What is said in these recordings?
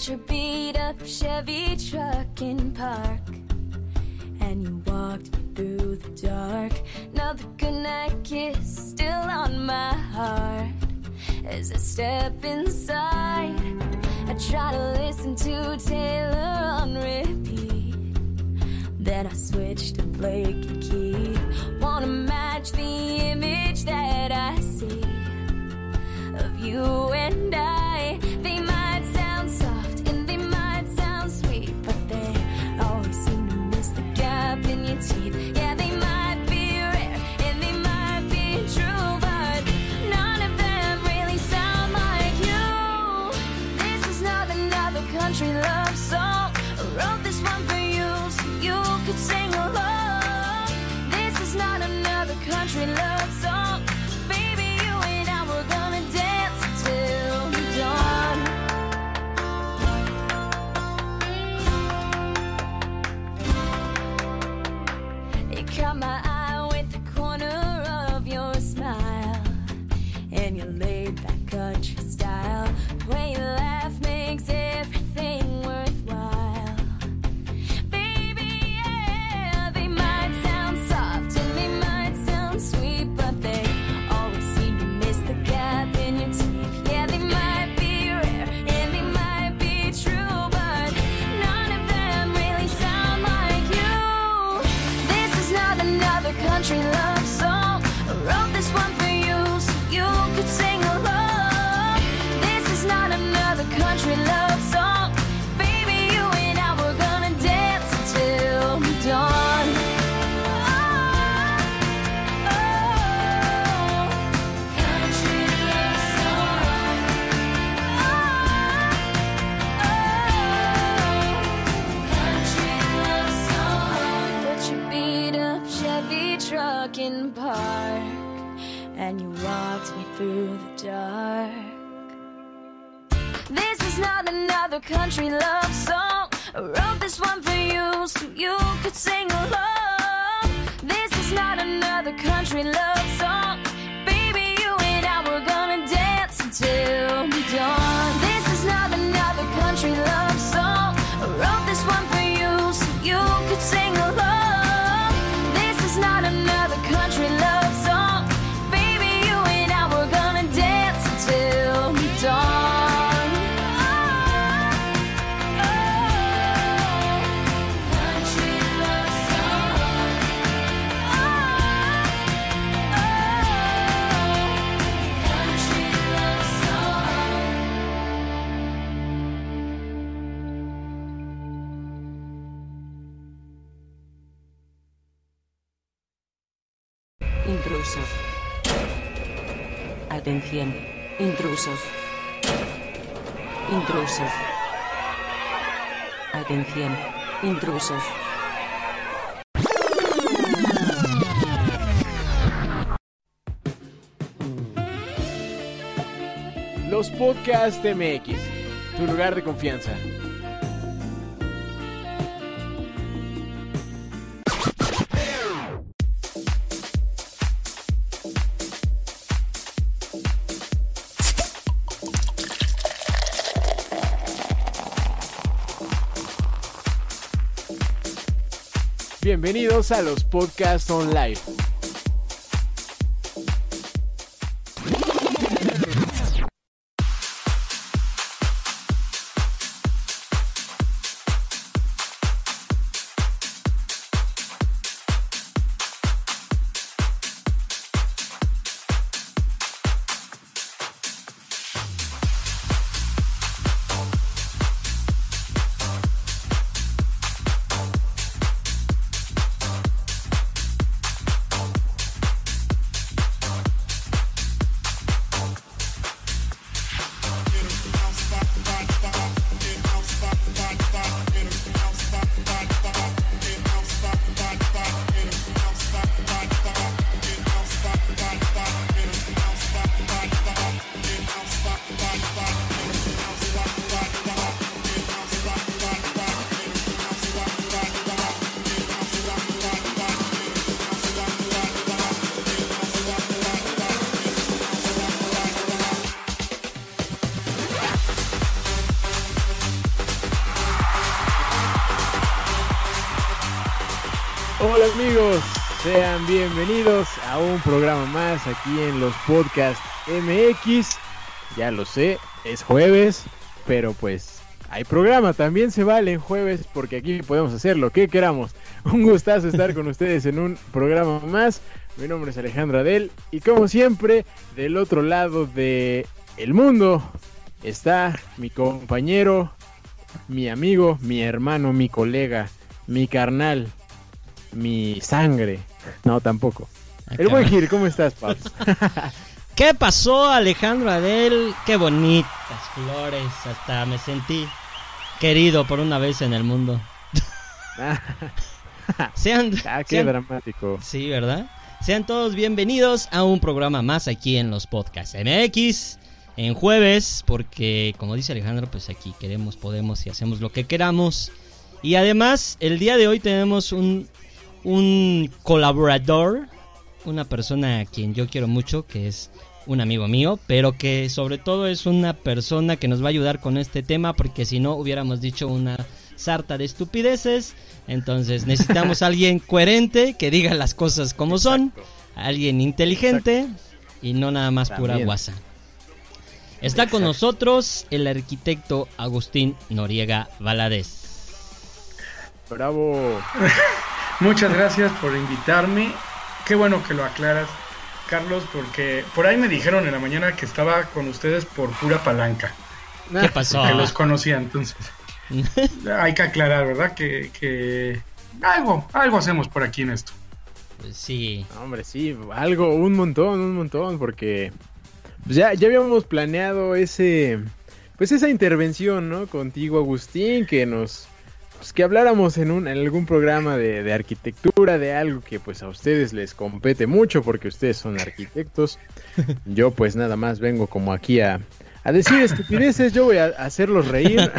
Your beat up Chevy truck in park. And you walked through the dark. Now the goodnight kiss still on my heart. As I step inside, I try to listen to Taylor on repeat. Then I switch to Blake and Keith. Wanna match the image that I see of you and I. touch. Intrusos. Atención. Intrusos. Los Podcast MX, tu lugar de confianza. bienvenidos a los Podcasts Online. Amigos, sean bienvenidos a un programa más aquí en los Podcast MX. Ya lo sé, es jueves, pero pues hay programa, también se vale en jueves porque aquí podemos hacer lo que queramos. Un gustazo estar con ustedes en un programa más. Mi nombre es Alejandro Adel y como siempre, del otro lado de el mundo está mi compañero, mi amigo, mi hermano, mi colega, mi carnal, mi sangre. No, tampoco. El buen Gil, ¿cómo estás, Paps? ¿Qué pasó, Alejandro Adel? Qué bonitas flores. Hasta me sentí querido por una vez en el mundo. sean, ah, qué dramático. Sí, ¿verdad? Sean todos bienvenidos a un programa más aquí en los podcasts MX. En jueves, porque como dice Alejandro, pues aquí queremos, podemos y hacemos lo que queramos. Y además, el día de hoy tenemos un, un colaborador, una persona a quien yo quiero mucho, que es un amigo mío, pero que sobre todo es una persona que nos va a ayudar con este tema, porque si no hubiéramos dicho una sarta de estupideces. Entonces necesitamos a alguien coherente, que diga las cosas como son, alguien inteligente y no nada más pura guasa. Está con nosotros el arquitecto Agustín Noriega Valadez. Bravo. Muchas gracias por invitarme. Qué bueno que lo aclaras, Carlos, porque por ahí me dijeron en la mañana que estaba con ustedes por pura palanca. ¿Qué pasó? Que los conocía, entonces. hay que aclarar, ¿verdad? Que, algo, algo hacemos por aquí en esto. Pues sí. Hombre, sí, algo, un montón, un montón, porque pues ya, ya habíamos planeado ese, pues esa intervención, ¿no? Contigo, Agustín, que nos, pues que habláramos en, un, en algún programa de, de, arquitectura, de algo que pues a ustedes les compete mucho, porque ustedes son arquitectos. Yo pues nada más vengo como aquí a, a decir estupideces, yo voy a hacerlos reír,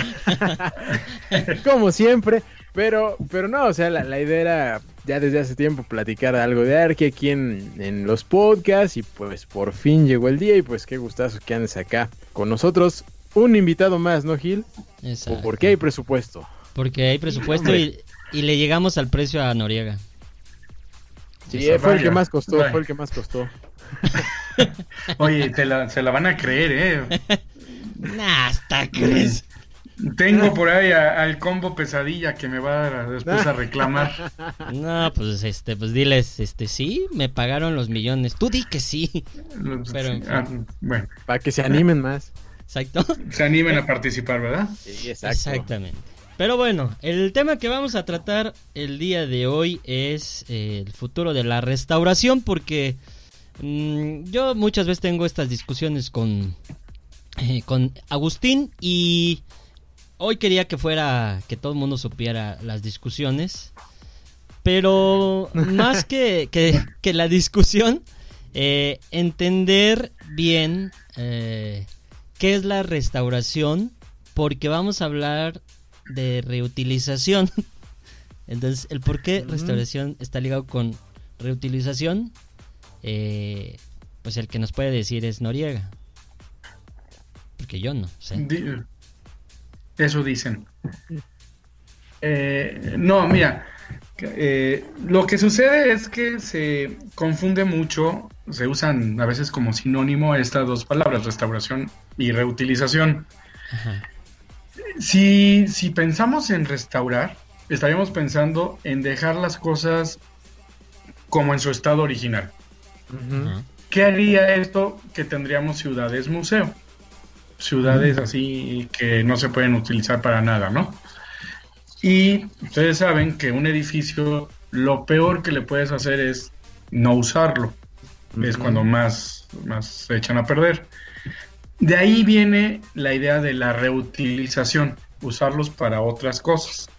como siempre, pero, pero no, o sea, la, la, idea era ya desde hace tiempo platicar algo de Arqui aquí en, en, los podcasts y pues por fin llegó el día y pues qué gustazo que andes acá con nosotros. Un invitado más, ¿no, Gil? Exacto. Porque hay presupuesto. Porque hay presupuesto y, y, le llegamos al precio a Noriega. Sí, fue vaya, el que más costó, vaya. fue el que más costó. Oye, te la, se la van a creer, ¿eh? Nah, hasta crees. Tengo por ahí al combo pesadilla que me va a después a reclamar. No, pues este, pues diles, este, sí, me pagaron los millones. Tú di que sí. Pero, ah, bueno. Para que se animen más. Exacto. Se animen a participar, ¿verdad? Sí, exacto. Exactamente. Pero bueno, el tema que vamos a tratar el día de hoy es eh, el futuro de la restauración, porque mmm, yo muchas veces tengo estas discusiones con, eh, con Agustín y hoy quería que fuera que todo el mundo supiera las discusiones, pero más que, que, que la discusión, eh, entender bien eh, qué es la restauración, porque vamos a hablar de reutilización. Entonces, el por qué restauración está ligado con reutilización, eh, pues el que nos puede decir es Noriega. Porque yo no sé. Eso dicen. Eh, no, mira, eh, lo que sucede es que se confunde mucho, se usan a veces como sinónimo estas dos palabras, restauración y reutilización. Ajá. Si, si pensamos en restaurar, estaríamos pensando en dejar las cosas como en su estado original. ¿Qué haría esto? Que tendríamos ciudades museo. Ciudades así que no se pueden utilizar para nada, ¿no? Y ustedes saben que un edificio, lo peor que le puedes hacer es no usarlo. Es cuando más, más se echan a perder. De ahí viene la idea de la reutilización, usarlos para otras cosas.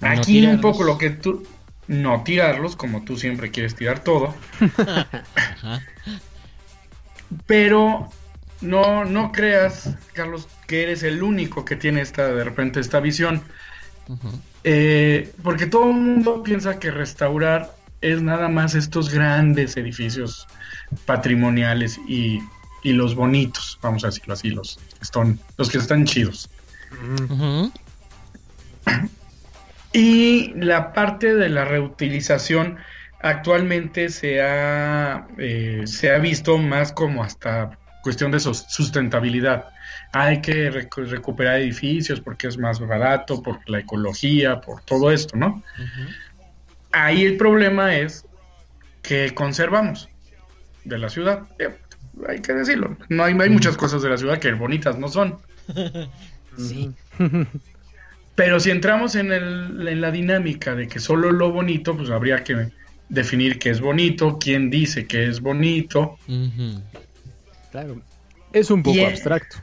No Aquí un poco lo que tú... No tirarlos, como tú siempre quieres tirar todo, pero no, no creas, Carlos, que eres el único que tiene esta, de repente, esta visión. Eh, porque todo el mundo piensa que restaurar es nada más estos grandes edificios patrimoniales y, y los bonitos, vamos a decirlo así, los, que están, los que están chidos. Y la parte de la reutilización actualmente se ha, eh, se ha visto más como hasta cuestión de sustentabilidad. Hay que recuperar edificios porque es más barato, por la ecología, por todo esto, ¿no? Ahí el problema es que conservamos de la ciudad. Hay que decirlo. No hay, hay muchas cosas de la ciudad que bonitas no son. sí. Pero si entramos en, el, en la dinámica de que solo lo bonito, pues habría que definir qué es bonito, quién dice que es bonito. Claro, es un poco abstracto.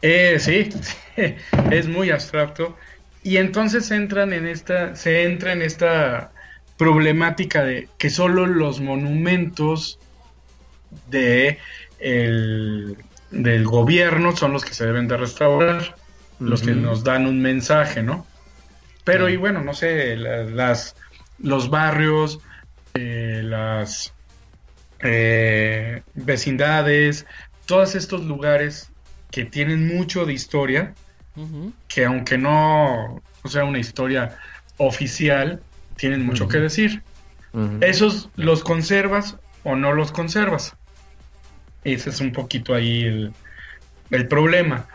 Eh, sí, es muy abstracto. Y entonces entran en esta, se entra en esta problemática de que solo los monumentos de del gobierno son los que se deben de restaurar, los que nos dan un mensaje, ¿no? Pero y bueno, no sé, las, los barrios, eh, las eh, vecindades, todos estos lugares que tienen mucho de historia, que aunque no, no, sea una historia oficial, tienen mucho que decir. Esos los conservas o no los conservas. Ese es un poquito ahí el, el problema.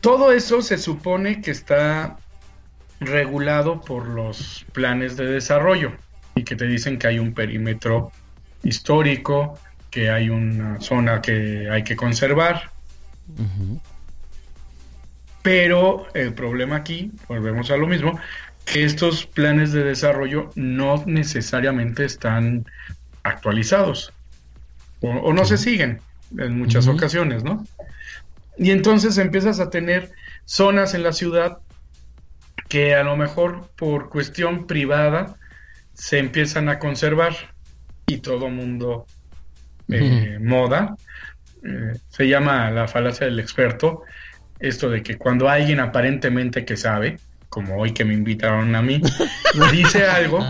Todo eso se supone que está regulado por los planes de desarrollo y que te dicen que hay un perímetro histórico, que hay una zona que hay que conservar. Pero el problema aquí, volvemos a lo mismo, que estos planes de desarrollo no necesariamente están actualizados o, no se siguen en muchas ocasiones, ¿no? Y entonces empiezas a tener zonas en la ciudad que a lo mejor por cuestión privada se empiezan a conservar y todo mundo eh, moda. Eh, se llama la falacia del experto, esto de que cuando alguien aparentemente que sabe, como hoy que me invitaron a mí, dice algo,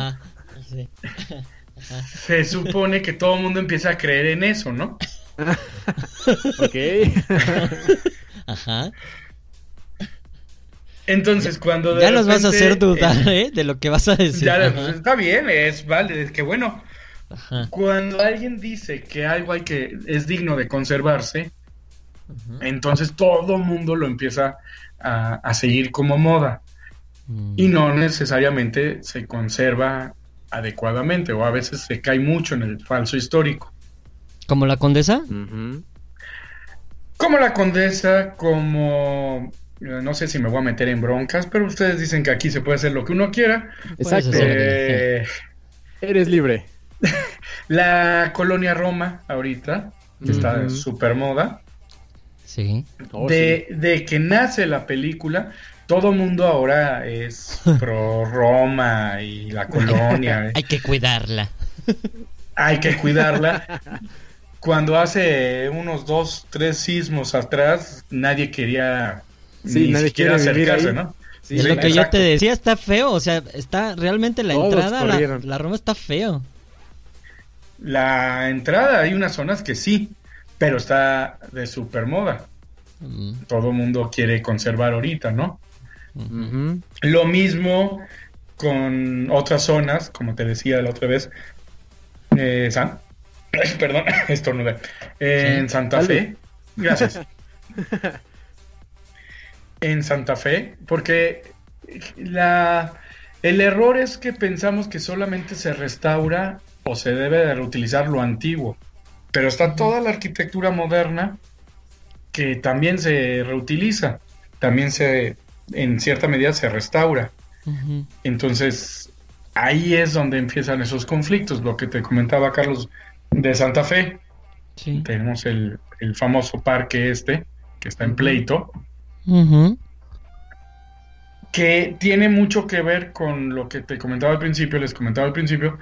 se supone que todo el mundo empieza a creer en eso, ¿no? ok. Ajá. Entonces, cuando ya nos vas a hacer dudar, eh, ¿eh? De lo que vas a decir. Ya, pues, está bien, es vale, es que bueno. Cuando alguien dice que algo hay que es digno de conservarse, entonces todo el mundo lo empieza a, seguir como moda. Mm. Y no necesariamente se conserva adecuadamente o a veces se cae mucho en el falso histórico. ¿Como la condesa? Como la condesa, como eh, no sé si me voy a meter en broncas, pero ustedes dicen que aquí se puede hacer lo que uno quiera. Exacto. Eh, Eres libre. la colonia Roma, ahorita, que está en super moda. Sí. Oh, de, de, que nace la película, todo mundo ahora es pro Roma y la colonia. Hay que cuidarla. Hay que cuidarla. Cuando hace unos dos, tres sismos atrás, nadie quería sí, ni nadie siquiera acercarse, ¿no? Sí, es lo que yo te decía, está feo, o sea, está realmente la entrada, la, la, Roma está feo. La entrada, hay unas zonas que sí, pero está de super moda. Mm. Todo mundo quiere conservar ahorita, ¿no? Lo mismo con otras zonas, como te decía la otra vez, eh, San... perdón, estornudé, en Santa Fe, gracias. en Santa Fe, porque la, el error es que pensamos que solamente se restaura o se debe de reutilizar lo antiguo, pero está toda la arquitectura moderna que también se reutiliza, también se, en cierta medida se restaura. Entonces, ahí es donde empiezan esos conflictos, lo que te comentaba Carlos de Santa Fe. Tenemos el, el, famoso parque este, que está en pleito, que tiene mucho que ver con lo que te comentaba al principio, les comentaba al principio,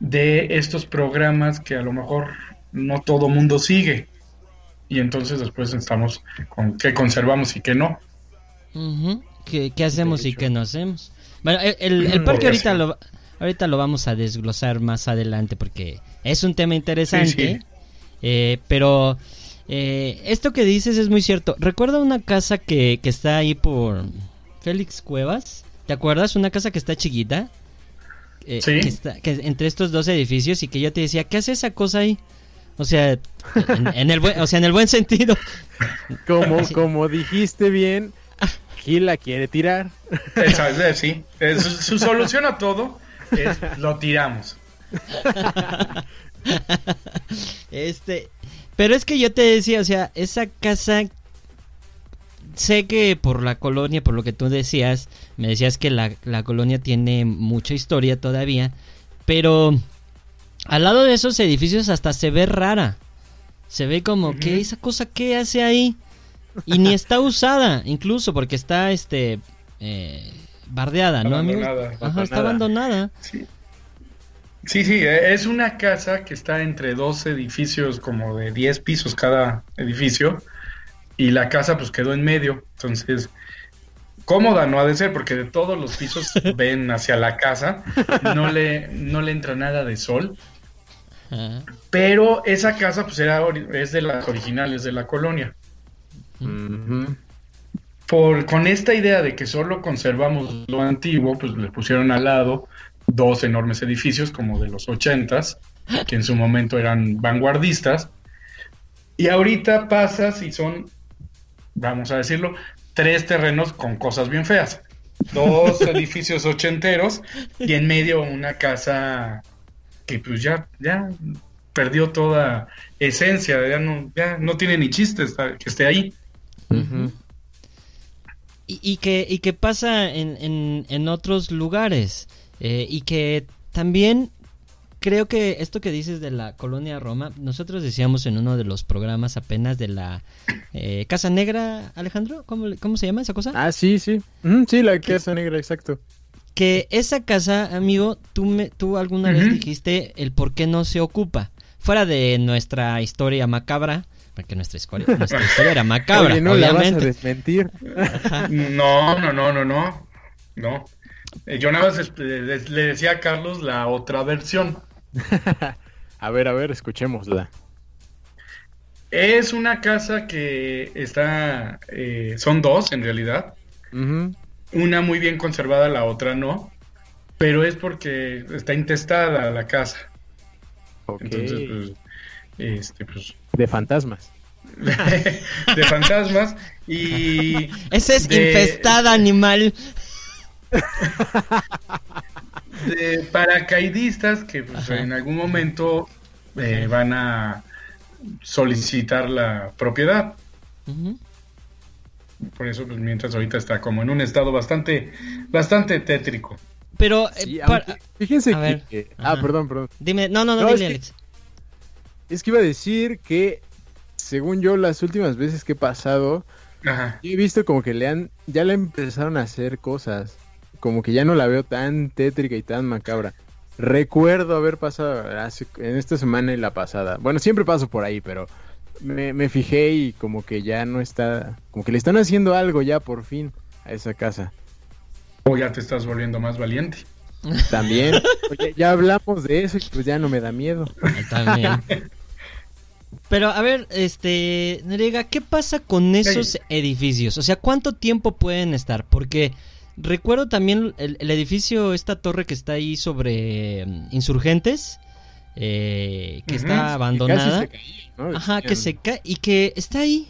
de estos programas que a lo mejor no todo mundo sigue. Y entonces después estamos con qué conservamos y qué no. ¿Qué, hacemos y qué no hacemos? Bueno, el, parque ahorita lo, ahorita lo vamos a desglosar más adelante porque es un tema interesante. Eh, pero eh, esto que dices es muy cierto. Recuerda una casa que, que está ahí por Félix Cuevas. ¿Te acuerdas? Una casa que está chiquita. eh, Sí. Que está, que entre estos dos edificios y que yo te decía, ¿qué hace esa cosa ahí? O sea, en, en el, buen, o sea, en el buen sentido. Como, como dijiste bien, Gil la quiere tirar. Esa- sí. Eh, Su, su solución a todo es lo tiramos. Este, pero es que yo te decía, o sea, esa casa sé que por la colonia, por lo que tú decías, me decías que la, la colonia tiene mucha historia todavía, pero al lado de esos edificios hasta se ve rara. Se ve como que esa cosa que hace ahí y ni está usada, incluso porque está este eh, bardeada, ¿no, amigo? Abandonada. Ajá, está Abandonada. Sí. Sí, sí, eh, es una casa que está entre dos edificios como de 10 pisos cada edificio y la casa pues quedó en medio, entonces cómoda no ha de ser porque de todos los pisos ven hacia la casa, no le, no le entra nada de sol, pero esa casa pues era, es de las originales de la colonia. Por, con esta idea de que solo conservamos lo antiguo, pues le pusieron al lado dos enormes edificios como de los ochentas, que en su momento eran vanguardistas, y ahorita pasas y son, vamos a decirlo, tres terrenos con cosas bien feas. Dos edificios ochenteros y en medio una casa que pues ya, ya perdió toda esencia, ya no, ya no tiene ni chiste estar- que esté ahí. Y, y que, y que pasa en, en, en otros lugares. eh, y que también creo que esto que dices de la colonia Roma, nosotros decíamos en uno de los programas apenas de la eh, Casa Negra, Alejandro, ¿cómo, cómo se llama esa cosa? Ah, sí, sí. Sí, la casa negra, exacto. Que esa casa, amigo, tú, me, tú alguna vez dijiste el por qué no se ocupa. Fuera de nuestra historia macabra, porque nuestra historia, nuestra historia era macabra, Oye, no la vas a desmentir. No, no, no, no, no. No. Eh, Yo nada más le decía a Carlos la otra versión. a ver, a ver, escuchémosla. Es una casa que está, eh, son dos en realidad. Una muy bien conservada, la otra no. Pero es porque está intestada la casa. Ok. Entonces, pues, este, pues, De fantasmas. de fantasmas. Y Ese es de- infestada animal. de paracaidistas que pues, en algún momento eh, van a solicitar la propiedad. Por eso, pues mientras ahorita está como en un estado bastante, bastante tétrico. Pero, eh, Sí, para- aunque- fíjense A ver, que... Ah, ajá. perdón, perdón. dime, no, no, no, No, que- Alex. Es que iba a decir que, según yo, las últimas veces que he pasado, Ajá. he visto como que le han, ya le empezaron a hacer cosas. Como que ya no la veo tan tétrica y tan macabra. Recuerdo haber pasado hace- en esta semana y la pasada. Bueno, siempre paso por ahí, pero me, me fijé y como que ya no está, como que le están haciendo algo ya por fin a esa casa. O ya te estás volviendo más valiente. También, oye, ya hablamos de eso y pues ya no me da miedo. Bien. Pero a ver, este, Noriega, ¿qué pasa con esos edificios? O sea, ¿cuánto tiempo pueden estar? Porque recuerdo también el, el edificio, esta torre que está ahí sobre mm, Insurgentes, eh, que está Que casi abandonada. se caía, ¿no? Ajá, que se cae y que está ahí.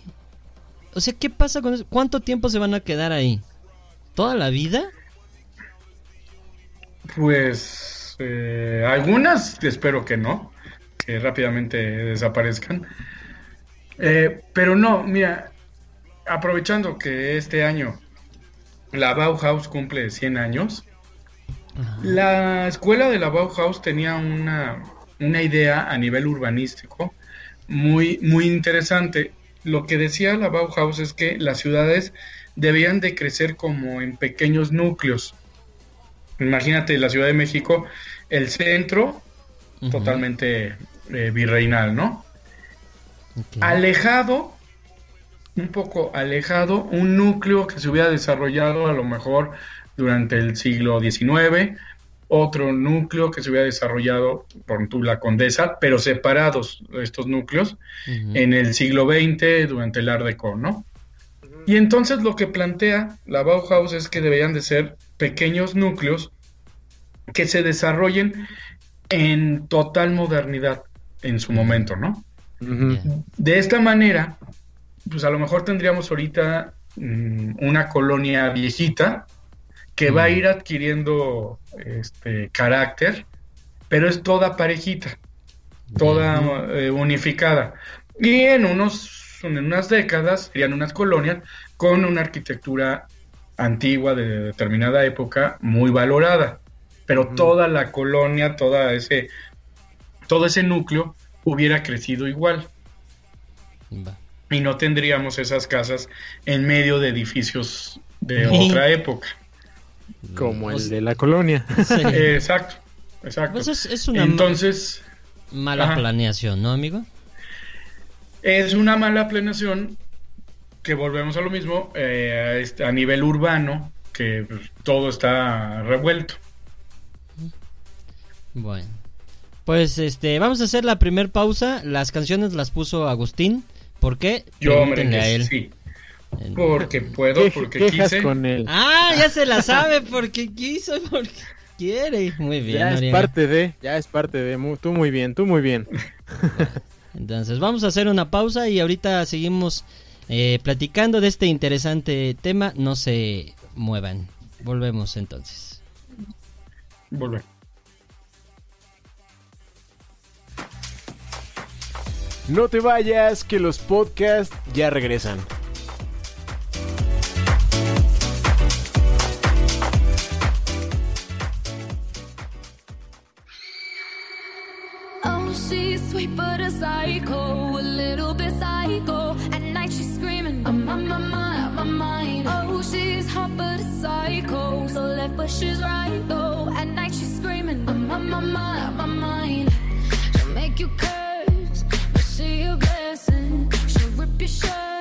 O sea, ¿qué pasa con eso? ¿Cuánto tiempo se van a quedar ahí? ¿Toda la vida? Pues eh, algunas espero que no, que rápidamente desaparezcan. Eh, pero no, mira, aprovechando que este año la Bauhaus cumple 100 años, la escuela de la Bauhaus tenía una, una idea a nivel urbanístico muy, muy interesante. Lo que decía la Bauhaus es que las ciudades debían de crecer como en pequeños núcleos. Imagínate la Ciudad de México, el centro totalmente eh, virreinal, ¿no? Alejado, un poco alejado, un núcleo que se hubiera desarrollado a lo mejor durante el siglo XIX, otro núcleo que se hubiera desarrollado por la Condesa, pero separados estos núcleos en el siglo XX durante el Art Deco, ¿no? Y entonces lo que plantea la Bauhaus es que deberían de ser pequeños núcleos que se desarrollen en total modernidad en su momento, ¿no? De esta manera, pues a lo mejor tendríamos ahorita mm, una colonia viejita que va a ir adquiriendo este carácter, pero es toda parejita, toda eh, unificada. Y en unos en unas décadas serían unas colonias con una arquitectura antigua de determinada época muy valorada, pero toda la colonia, toda ese todo ese núcleo hubiera crecido igual Va. y no tendríamos esas casas en medio de edificios de Sí. otra época. Como el Pues- de la colonia. Sí. Exacto, exacto. Pues es, es una Entonces, mala ajá. planeación, ¿no, amigo? es una mala planeación que volvemos a lo mismo eh, a, este- a nivel urbano, que todo está revuelto. Bueno. Pues este, vamos a hacer la primer pausa. Las canciones las puso Agustín. ¿Por qué? Yo, hombre, a él. sí, porque puedo, ¿Qué, porque quejas quise. con él? Ah, ya se la sabe porque quiso, porque quiere. Muy bien, ya es parte de, ya es parte de. Tú muy bien, tú muy bien. Entonces vamos a hacer una pausa y ahorita seguimos eh, platicando de este interesante tema. No se muevan. Volvemos entonces. Volver. No te vayas, que los podcasts ya regresan. Oh, she's sweet but a psycho, a little bit psycho. At night she's screaming, I'm on my mind. Oh, she's hot but a psycho, so left but she's right though. At night she's screaming, I'm on my mind. you should.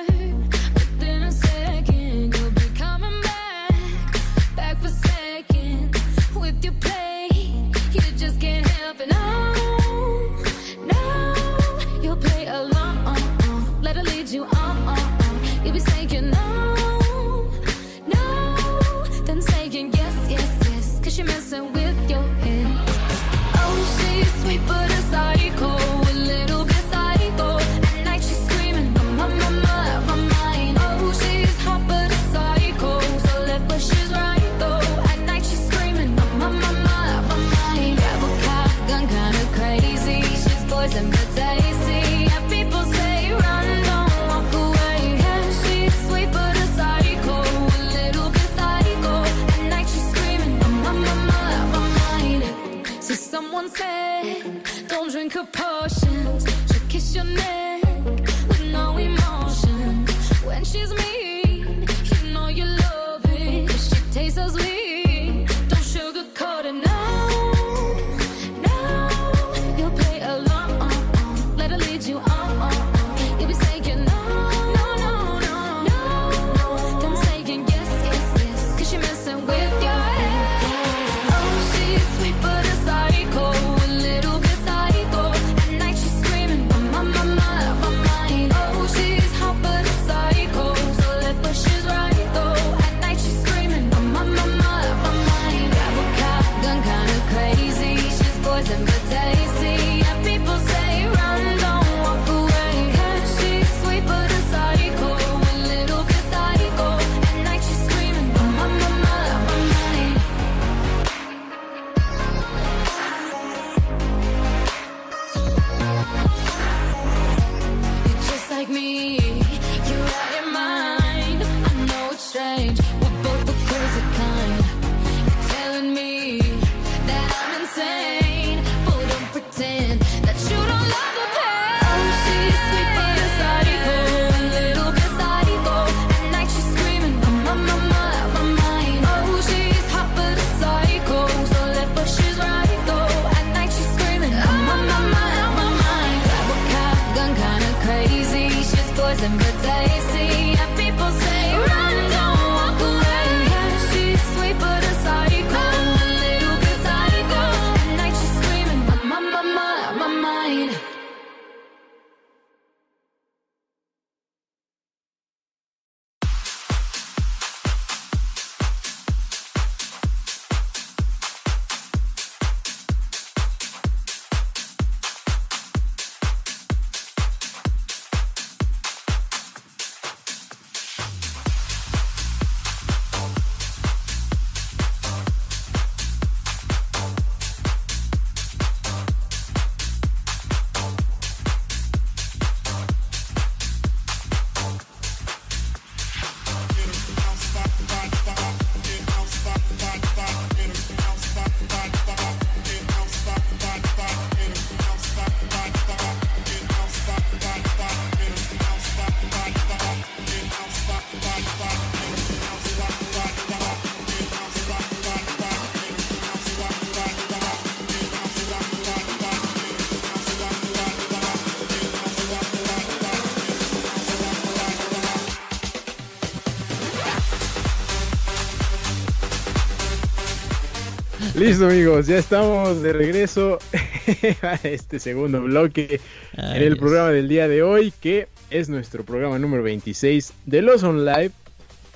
Listo amigos, ya estamos de regreso a este segundo bloque Ay, en el Dios. programa del día de hoy, que es nuestro programa número 26 de Los On Live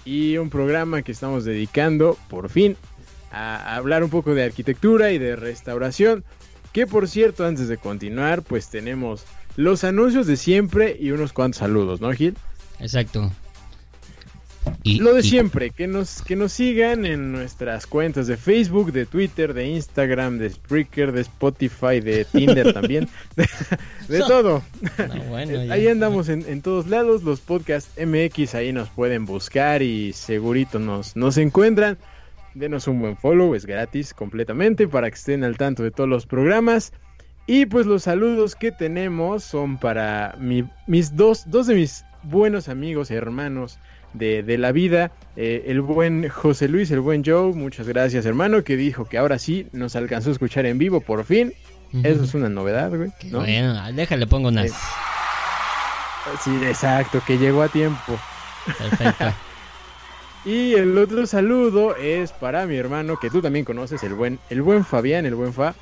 y un programa que estamos dedicando por fin a hablar un poco de arquitectura y de restauración. Que por cierto, antes de continuar, pues tenemos los anuncios de siempre y unos cuantos saludos, ¿no, Gil? Exacto. Y, Lo de y- siempre, que nos, que nos sigan en nuestras cuentas de Facebook, de Twitter, de Instagram, de Spreaker, de Spotify, de Tinder también, de, de todo. No, bueno, ya. Ahí andamos en, en todos lados, los podcasts MX ahí nos pueden buscar y segurito nos, nos encuentran. Denos un buen follow, es gratis completamente para que estén al tanto de todos los programas. Y pues los saludos que tenemos son para mi- mis dos, dos de mis buenos amigos, hermanos de, de la vida. eh, el buen José Luis, el buen Joe, muchas gracias hermano, que dijo que ahora sí nos alcanzó a escuchar en vivo por fin. Eso es una novedad, güey. ¿no? Bueno, déjale, pongo unas. Eh, Sí, exacto, que llegó a tiempo. Perfecto. Y el otro saludo es para mi hermano que tú también conoces, el buen, el buen Fabián, el buen Fa,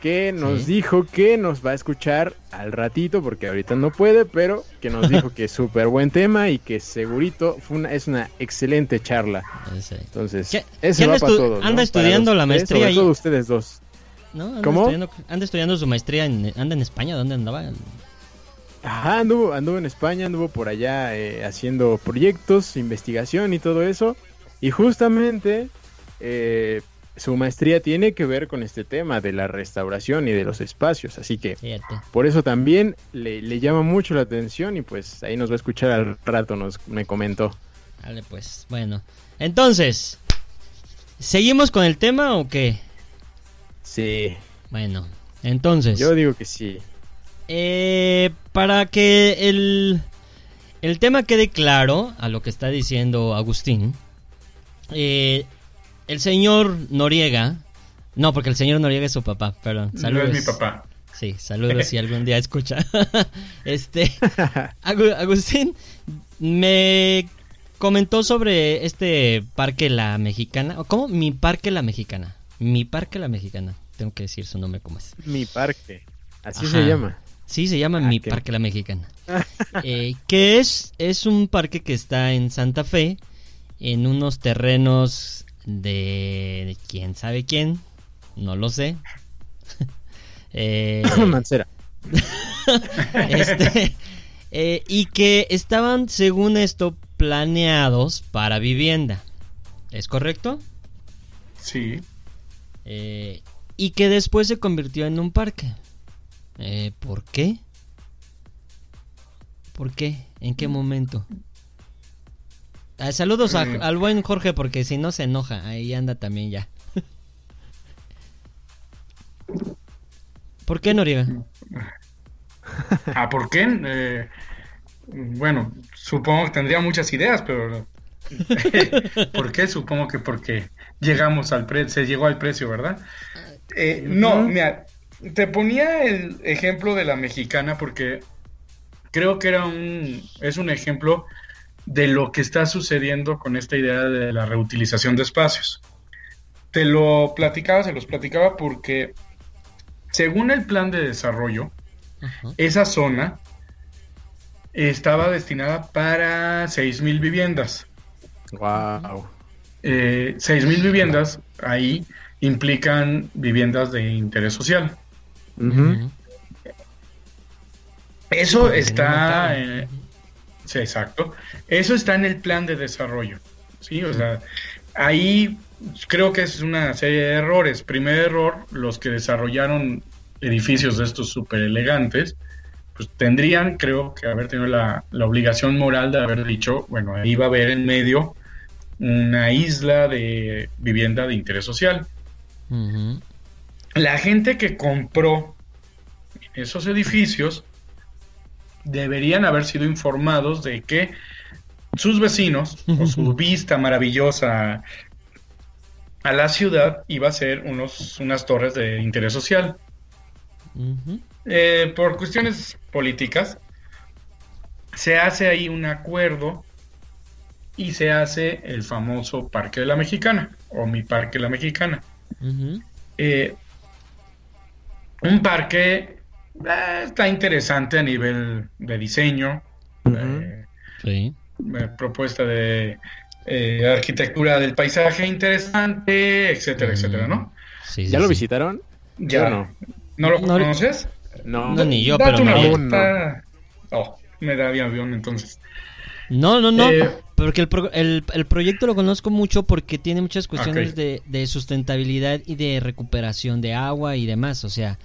que nos Sí. dijo que nos va a escuchar al ratito, porque ahorita no puede, pero que nos dijo que es súper buen tema y que segurito fue una, es una excelente charla. Entonces, ¿Qué- ese qué va para todos. anda estudiando los la maestría sobre ahí? todo ustedes dos. ¿No? Anda ¿Cómo? Estudiando, anda estudiando su maestría, en, anda en España, ¿dónde andaba? Ajá, anduvo, anduvo en España, anduvo por allá eh, haciendo proyectos, investigación y todo eso. Y justamente eh, su maestría tiene que ver con este tema de la restauración y de los espacios. Así que por eso también le, le llama mucho la atención y pues ahí nos va a escuchar al rato, nos me comentó. Vale, pues, bueno. Entonces, ¿seguimos con el tema o qué? Sí, Bueno, entonces, yo digo que sí. eh, para que el, el tema quede claro a lo que está diciendo Agustín, eh, el señor Noriega, no, porque el señor Noriega es su papá, perdón. No Saludos. es mi papá. Sí, saludos si algún día escucha. este, Agu- Agustín me comentó sobre este parque La Mexicana. ¿o ¿Cómo? Mi parque La Mexicana. Mi parque La Mexicana. Tengo que decir su nombre como es. Mi parque, así Ajá. se llama. Sí, se llama Ah, Mi qué- Parque La Mexicana. Eh, que es, es un parque que está en Santa Fe, en unos terrenos de quién sabe quién, no lo sé. Eh, Mancera. este, eh, y que estaban, según esto, planeados para vivienda. ¿Es correcto? Sí. Eh, y que después se convirtió en un parque. Eh, ¿Por qué? ¿Por qué? ¿En qué momento? Ah, saludos a- al buen Jorge porque si no se enoja, ahí anda también ya. ¿Por qué Noriega? Ah, ¿por qué? Eh, bueno, supongo que tendría muchas ideas, pero ¿por qué? Supongo que porque llegamos al precio, se llegó al precio, ¿verdad? Eh, no, mira, te ponía el ejemplo de la mexicana porque creo que era un, es un ejemplo de lo que está sucediendo con esta idea de la reutilización de espacios. Te lo platicaba, se los platicaba porque según el plan de desarrollo, esa zona estaba destinada para 6.000 viviendas. Wow. Eh, 6.000 viviendas ahí implican viviendas de interés social. Eso está... eh, sí, exacto. Eso está en el plan de desarrollo. Sí, o sea, ahí creo que es una serie de errores. Primer error, los que desarrollaron edificios de estos súper elegantes, pues tendrían, creo que haber tenido la, la obligación moral de haber dicho, bueno, ahí va a haber en medio una isla de vivienda de interés social. La gente que compró esos edificios deberían haber sido informados de que sus vecinos o su vista maravillosa a la ciudad iba a ser unos, unas torres de interés social. Eh, por cuestiones políticas, se hace ahí un acuerdo y se hace el famoso Parque de la Mexicana o mi Parque de la Mexicana. Eh, un parque está interesante a nivel de diseño, eh, Sí. eh, propuesta de eh, arquitectura del paisaje interesante, etcétera, etcétera, ¿no? Sí, sí, ¿Ya lo visitaron? Ya no. ¿No lo No, conoces? No. No, ni yo, pero una. Oh, me da avión entonces. No, no, no. Eh, porque el, pro- el, el proyecto lo conozco mucho porque tiene muchas cuestiones de, de sustentabilidad y de recuperación de agua y demás. O sea,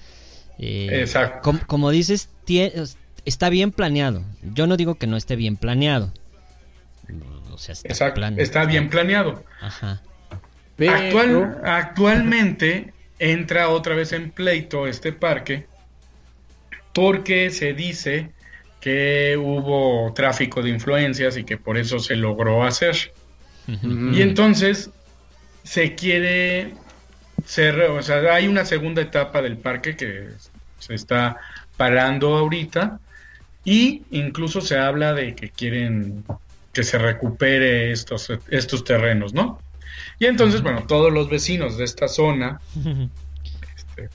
eh, Exacto. com- como dices, tie- está bien planeado. Yo no digo que no esté bien planeado. O sea, está, Exacto, plan- está bien planeado. Ajá. Pero- Actual, actualmente entra otra vez en pleito este parque porque se dice que hubo tráfico de influencias y que por eso se logró hacer. Y entonces se quiere ser, o sea, hay una segunda etapa del parque que se está parando ahorita y incluso se habla de que quieren que se recupere estos, estos terrenos, ¿no? Y entonces, bueno, todos los vecinos de esta zona, este,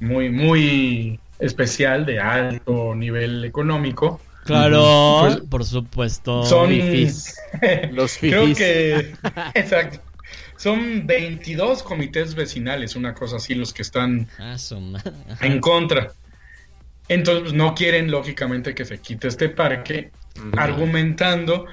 muy, muy especial, de alto nivel económico, Claro, Pues, por supuesto. son fifís. Los creo fifís. que exacto son 22 comités vecinales una cosa así los que están Ah, en contra entonces no quieren lógicamente que se quite este parque argumentando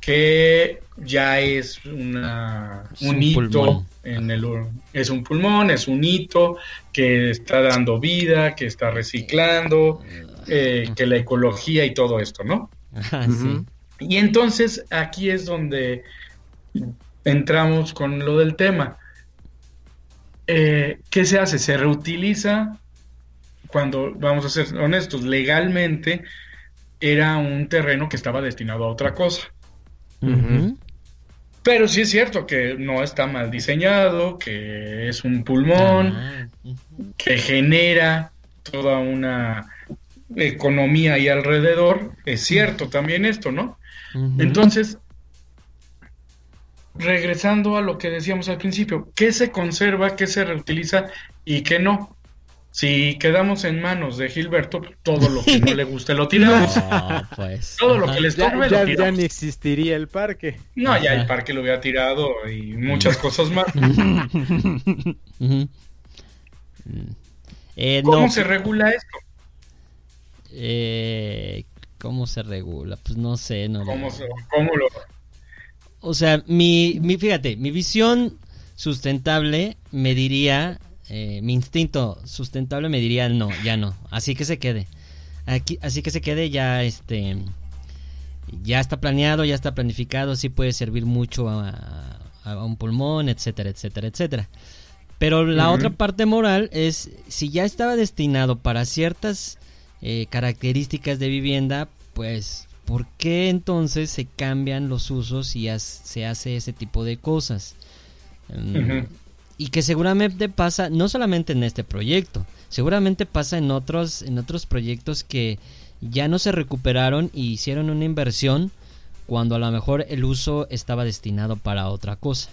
que ya es una Es un un hito pulmón. en el es un pulmón es un hito que está dando vida que está reciclando eh, que la ecología y todo esto no Ajá, sí. Ujú. y entonces aquí es donde entramos con lo del tema. Eh, ¿Qué se hace? Se reutiliza cuando, vamos a ser honestos, legalmente era un terreno que estaba destinado a otra cosa. Pero sí es cierto que no está mal diseñado, que es un pulmón, Ah, que genera toda una economía ahí alrededor. Es cierto también esto, ¿no? Entonces, regresando a lo que decíamos al principio, ¿qué se conserva, qué se reutiliza y qué no? Si quedamos en manos de Gilberto, todo lo que no le guste lo tiramos. No, pues. Todo lo que le Ya, estorbe ya- lo ya tiramos. ni existiría el parque. No, ya el parque lo hubiera tirado y muchas cosas más. Eh, ¿Cómo no, se regula esto? eh, ¿Cómo se regula? Pues no sé, no. ¿Cómo, se- cómo lo...? O sea, mi, mi, fíjate, mi visión sustentable me diría, eh, mi instinto sustentable me diría no, ya no, así que se quede. Aquí, así que se quede ya, este, ya está planeado, ya está planificado, sí puede servir mucho a, a un pulmón, etcétera, etcétera, etcétera. Pero la otra parte moral es, si ya estaba destinado para ciertas eh, características de vivienda, pues, ¿por qué entonces se cambian los usos y se hace ese tipo de cosas? Mm. Y que seguramente pasa, no solamente en este proyecto, seguramente pasa en otros, en otros proyectos que ya no se recuperaron y hicieron una inversión cuando a lo mejor el uso estaba destinado para otra cosa.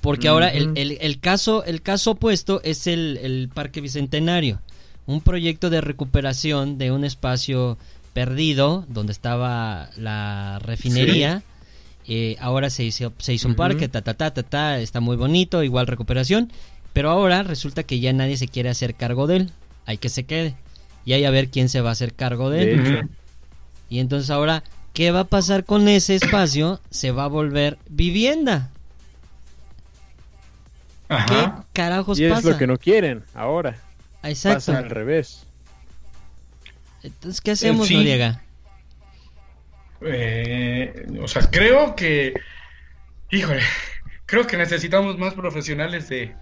Porque ahora el, el- el caso, el caso opuesto es el, el Parque Bicentenario, un proyecto de recuperación de un espacio perdido donde estaba la refinería. Eh, ahora se hizo, se hizo un parque, ta, ta, ta, ta, ta, está muy bonito, igual recuperación. Pero ahora resulta que ya nadie se quiere hacer cargo de él. Hay que se quede. Y hay a ver quién se va a hacer cargo de él. Y entonces ahora, ¿qué va a pasar con ese espacio? Se va a volver vivienda. ¿Qué carajos Y es pasa? lo que no quieren ahora. Exacto. Pasa al revés. Entonces, ¿qué hacemos, sí. Noriega? Eh, o sea, creo que, híjole, creo que necesitamos más profesionales de,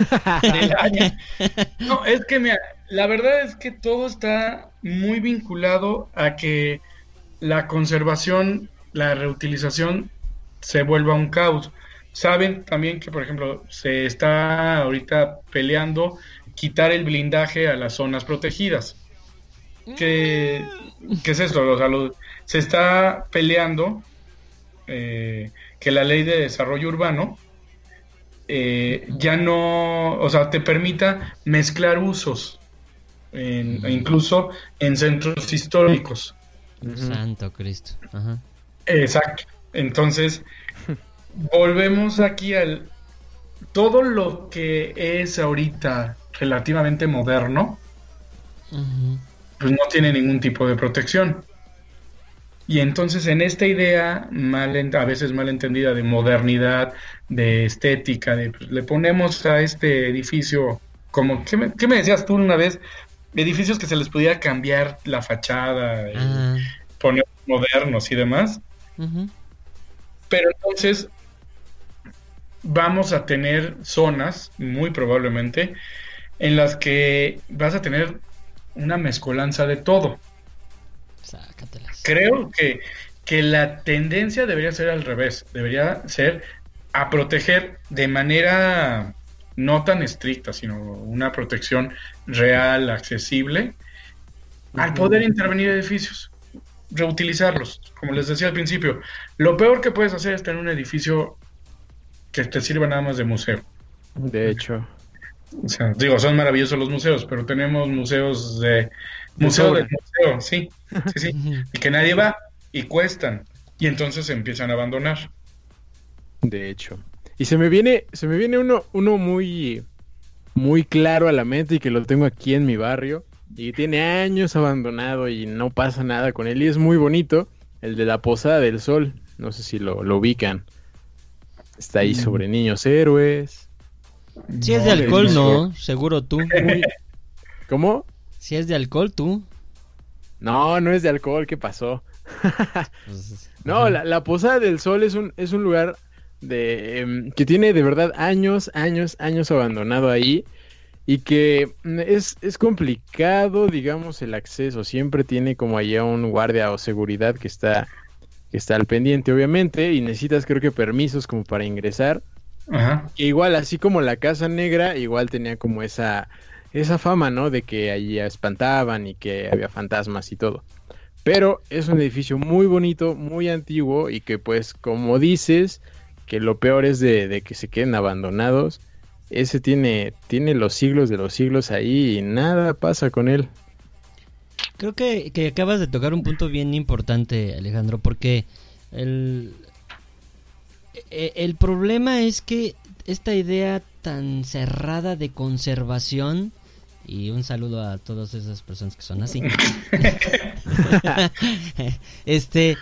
del área. No, es que mira, la verdad es que todo está muy vinculado a que la conservación, la reutilización se vuelva un caos. Saben también que, por ejemplo, se está ahorita peleando quitar el blindaje a las zonas protegidas. ¿Qué, qué es esto? O sea, lo- se está peleando eh, que la ley de desarrollo urbano eh, ya no, o sea, te permita mezclar usos, en- incluso en centros históricos. Santo Cristo. Ajá. Exacto. Entonces, volvemos aquí al... Todo lo que es ahorita relativamente moderno. Pues no tiene ningún tipo de protección. Y entonces en esta idea, mal, en- a veces mal entendida, de modernidad, de estética, de pues, le ponemos a este edificio como, ¿qué me, qué me decías tú una vez? Edificios que se les pudiera cambiar la fachada, y Ah, poner modernos y demás. Pero entonces vamos a tener zonas, muy probablemente, en las que vas a tener una mezcolanza de todo. Sácatelas. Creo que, que la tendencia debería ser al revés, debería ser a proteger de manera no tan estricta, sino una protección real, accesible, al poder intervenir edificios, reutilizarlos. Como les decía al principio, lo peor que puedes hacer es tener un edificio que te sirva nada más de museo. De hecho. O sea, digo, son maravillosos los museos, pero tenemos museos de... Museo del museo, sí, sí, sí. Y que nadie va y cuestan y entonces se empiezan a abandonar. De hecho. Y se me viene, se me viene uno, uno muy, muy claro a la mente y que lo tengo aquí en mi barrio. Y tiene años abandonado y no pasa nada con él. Y es muy bonito. El de la Posada del Sol. No sé si lo, lo ubican. Está ahí sobre niños héroes. Si es de alcohol, no. Seguro tú. ¿Cómo? Si es de alcohol, tú. No, no es de alcohol. ¿Qué pasó? Pues, No, la, la Posada del Sol es un, es un lugar de, em, que tiene de verdad años, años, años abandonado ahí y que mm, es, es complicado, digamos, el acceso. Siempre tiene como allá un guardia o seguridad que está, que está al pendiente, obviamente, y necesitas creo que permisos como para ingresar. Ajá. Que igual, así como la Casa Negra, igual tenía como esa, esa fama, ¿no? De que allí espantaban y que había fantasmas y todo. Pero es un edificio muy bonito, muy antiguo y que pues como dices, que lo peor es de, de que se queden abandonados. Ese tiene, tiene los siglos de los siglos ahí y nada pasa con él. Creo que, que acabas de tocar un punto bien importante, Alejandro, porque el, e- el problema es que esta idea tan cerrada de conservación, y un saludo a todas esas personas que son así, este,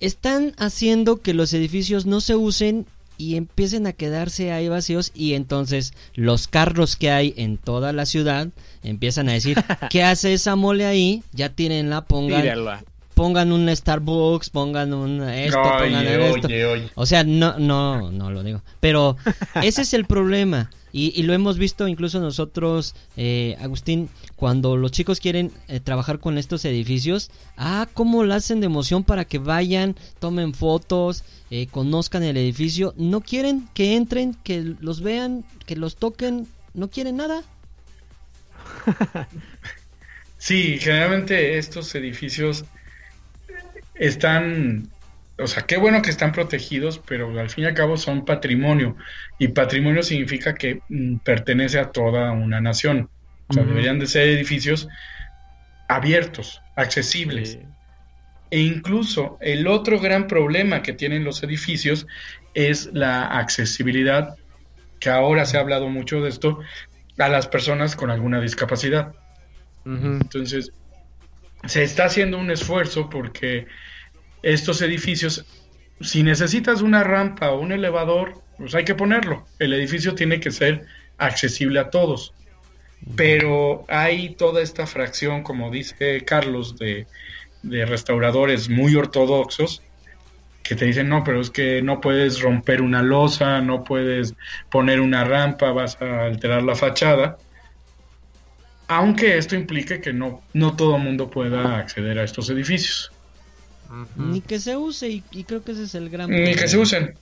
están haciendo que los edificios no se usen y empiecen a quedarse ahí vacíos y entonces los carros que hay en toda la ciudad empiezan a decir, ¿qué hace esa mole ahí? Ya tírenla, pongan, Tírala. Pongan un Starbucks, pongan un esto, pongan Oye, esto. oye, oye. O sea, no, no, no lo digo. Pero ese es el problema. Y, y lo hemos visto incluso nosotros, eh, Agustín, cuando los chicos quieren eh, trabajar con estos edificios, ah, cómo lo hacen de emoción para que vayan, tomen fotos, eh, conozcan el edificio. No quieren que entren, que los vean, que los toquen, no quieren nada. Sí, generalmente estos edificios están, o sea, qué bueno que están protegidos, pero al fin y al cabo son patrimonio. Y patrimonio significa que mm, pertenece a toda una nación. O sea, deberían de ser edificios abiertos, accesibles. Sí. E incluso el otro gran problema que tienen los edificios es la accesibilidad, que ahora se ha hablado mucho de esto, a las personas con alguna discapacidad. Entonces, se está haciendo un esfuerzo porque estos edificios, si necesitas una rampa o un elevador, pues hay que ponerlo. El edificio tiene que ser accesible a todos. Pero hay toda esta fracción, como dice Carlos, de, de restauradores muy ortodoxos que te dicen, no, pero es que no puedes romper una losa, no puedes poner una rampa, vas a alterar la fachada aunque esto implique que no, no todo mundo pueda acceder a estos edificios, Ni que se use y, y creo que ese es el gran ni que se usen.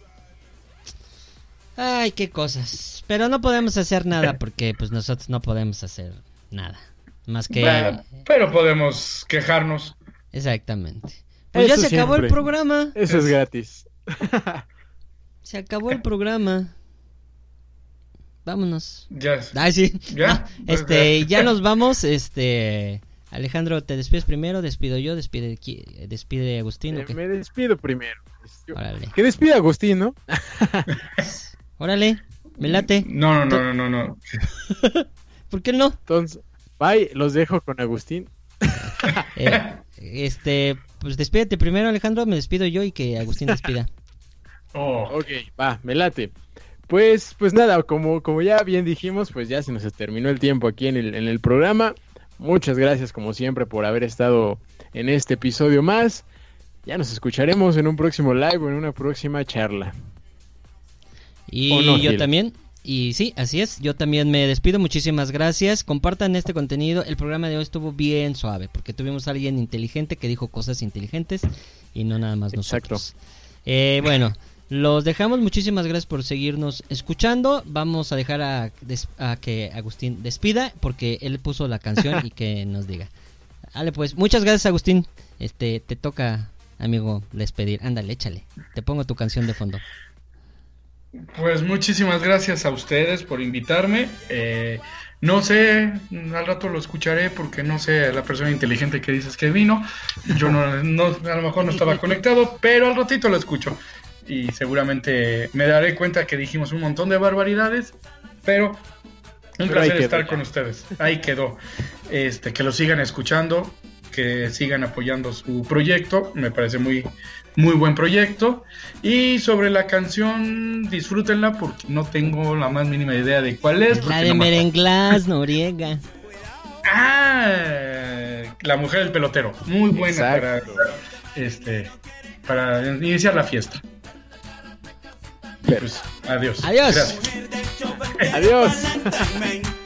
Ay, qué cosas. Pero no podemos hacer nada porque pues nosotros no podemos hacer nada. Más que... Bueno, pero podemos quejarnos. Exactamente. Pues Eso ya se acabó el programa. Eso es gratis. Se acabó el programa. vámonos. Ya. Sí. ¿Ya? Ah, este, ya nos vamos, este... Alejandro, ¿te despides primero? ¿Despido yo? ¿Despide, despide Agustín? Eh, qué? me despido primero. Órale. Que despida Agustín, ¿no? Órale, me late. No, no, no, no, no, no. ¿Por qué no? Entonces, bye, los dejo con Agustín. Eh, este, pues despídete primero, Alejandro, me despido yo y que Agustín despida. Oh, Ok, va, me late. Pues, pues nada, como, como ya bien dijimos, pues ya se nos terminó el tiempo aquí en el, en el programa. Muchas gracias como siempre por haber estado en este episodio más. Ya nos escucharemos en un próximo live o en una próxima charla. Y ¿O no, yo Gil? también. Y sí, así es. Yo también me despido. Muchísimas gracias. Compartan este contenido. El programa de hoy estuvo bien suave porque tuvimos a alguien inteligente que dijo cosas inteligentes y no nada más Exacto. nosotros. Eh, bueno, los dejamos. Muchísimas gracias por seguirnos escuchando. Vamos a dejar a, a que Agustín despida porque él puso la canción y que nos diga. Vale, pues muchas gracias, Agustín. Este, te toca, amigo, despedir. Ándale, échale. Te pongo tu canción de fondo. Pues muchísimas gracias a ustedes por invitarme. Eh, no sé, al rato lo escucharé porque no sé la persona inteligente que dices que vino. Yo no, no- a lo mejor no estaba conectado, pero al ratito lo escucho. Y seguramente me daré cuenta que dijimos un montón de barbaridades, pero un Pero placer estar con ustedes. Ahí quedó. Este, que lo sigan escuchando, que sigan apoyando su proyecto. Me parece muy, muy buen proyecto. Y sobre la canción, disfrútenla porque no tengo la más mínima idea de cuál es. La de no me acuerdo. Merenglás, Noriega. Ah, la mujer del pelotero. Muy buena para, este, para iniciar la fiesta. Pues, adiós. Adiós. Gracias. Adiós.